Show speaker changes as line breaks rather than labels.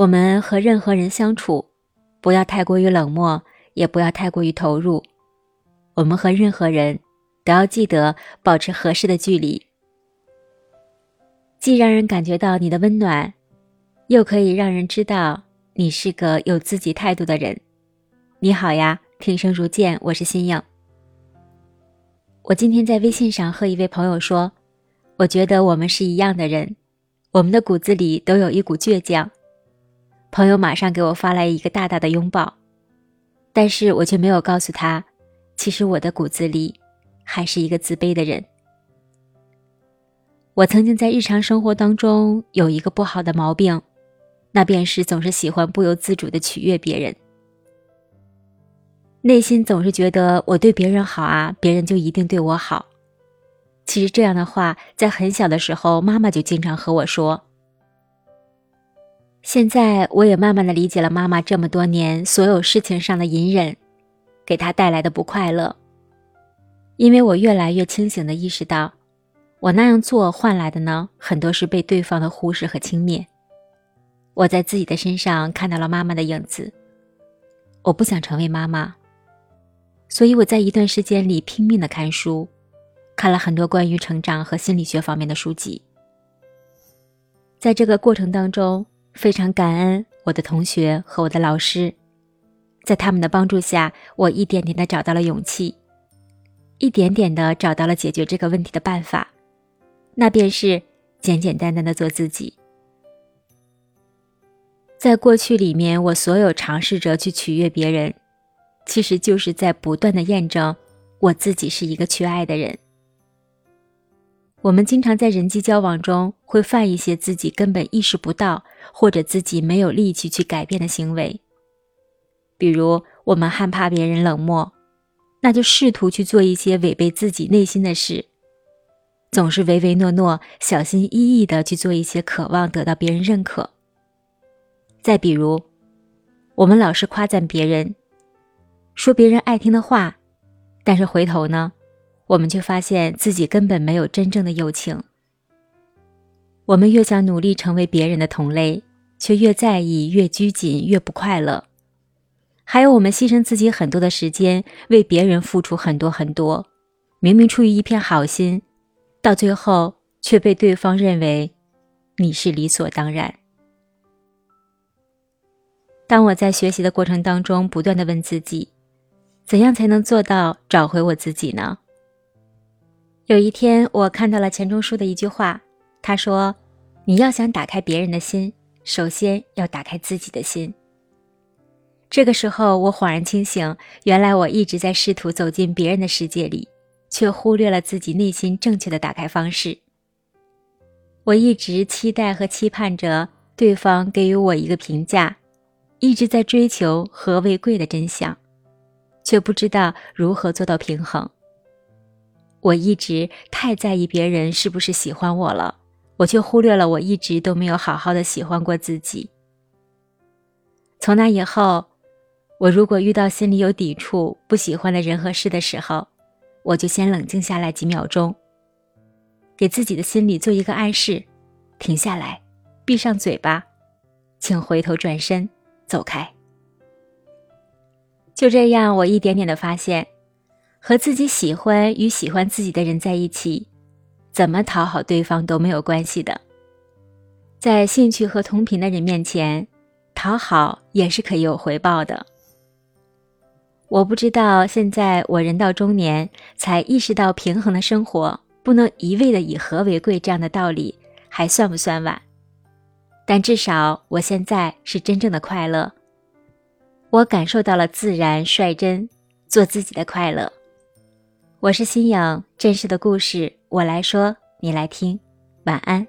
我们和任何人相处，不要太过于冷漠，也不要太过于投入。我们和任何人都要记得保持合适的距离，既让人感觉到你的温暖，又可以让人知道你是个有自己态度的人。你好呀，听声如见，我是新颖。我今天在微信上和一位朋友说，我觉得我们是一样的人，我们的骨子里都有一股倔强。朋友马上给我发来一个大大的拥抱，但是我却没有告诉他，其实我的骨子里还是一个自卑的人。我曾经在日常生活当中有一个不好的毛病，那便是总是喜欢不由自主的取悦别人。内心总是觉得我对别人好啊，别人就一定对我好。其实这样的话，在很小的时候，妈妈就经常和我说。现在我也慢慢的理解了妈妈这么多年所有事情上的隐忍，给她带来的不快乐。因为我越来越清醒的意识到，我那样做换来的呢，很多是被对方的忽视和轻蔑。我在自己的身上看到了妈妈的影子。我不想成为妈妈。所以我在一段时间里拼命的看书，看了很多关于成长和心理学方面的书籍。在这个过程当中，非常感恩我的同学和我的老师，在他们的帮助下，我一点点的找到了勇气，一点点的找到了解决这个问题的办法，那便是简简单单的做自己。在过去里面，我所有尝试着去取悦别人。其实就是在不断的验证我自己是一个缺爱的人。我们经常在人际交往中会犯一些自己根本意识不到或者自己没有力气去改变的行为，比如我们害怕别人冷漠，那就试图去做一些违背自己内心的事，总是唯唯诺诺、小心翼翼的去做一些渴望得到别人认可。再比如，我们老是夸赞别人。说别人爱听的话，但是回头呢，我们却发现自己根本没有真正的友情。我们越想努力成为别人的同类，却越在意、越拘谨、越不快乐。还有，我们牺牲自己很多的时间，为别人付出很多很多，明明出于一片好心，到最后却被对方认为你是理所当然。当我在学习的过程当中，不断的问自己。怎样才能做到找回我自己呢？有一天，我看到了钱钟书的一句话，他说：“你要想打开别人的心，首先要打开自己的心。”这个时候，我恍然清醒，原来我一直在试图走进别人的世界里，却忽略了自己内心正确的打开方式。我一直期待和期盼着对方给予我一个评价，一直在追求和为贵的真相。却不知道如何做到平衡。我一直太在意别人是不是喜欢我了，我却忽略了我一直都没有好好的喜欢过自己。从那以后，我如果遇到心里有抵触、不喜欢的人和事的时候，我就先冷静下来几秒钟，给自己的心里做一个暗示：停下来，闭上嘴巴，请回头转身走开。就这样，我一点点的发现，和自己喜欢与喜欢自己的人在一起，怎么讨好对方都没有关系的。在兴趣和同频的人面前，讨好也是可以有回报的。我不知道现在我人到中年才意识到平衡的生活不能一味的以和为贵这样的道理还算不算晚，但至少我现在是真正的快乐。我感受到了自然率真，做自己的快乐。我是新颖，真实的故事我来说，你来听。晚安。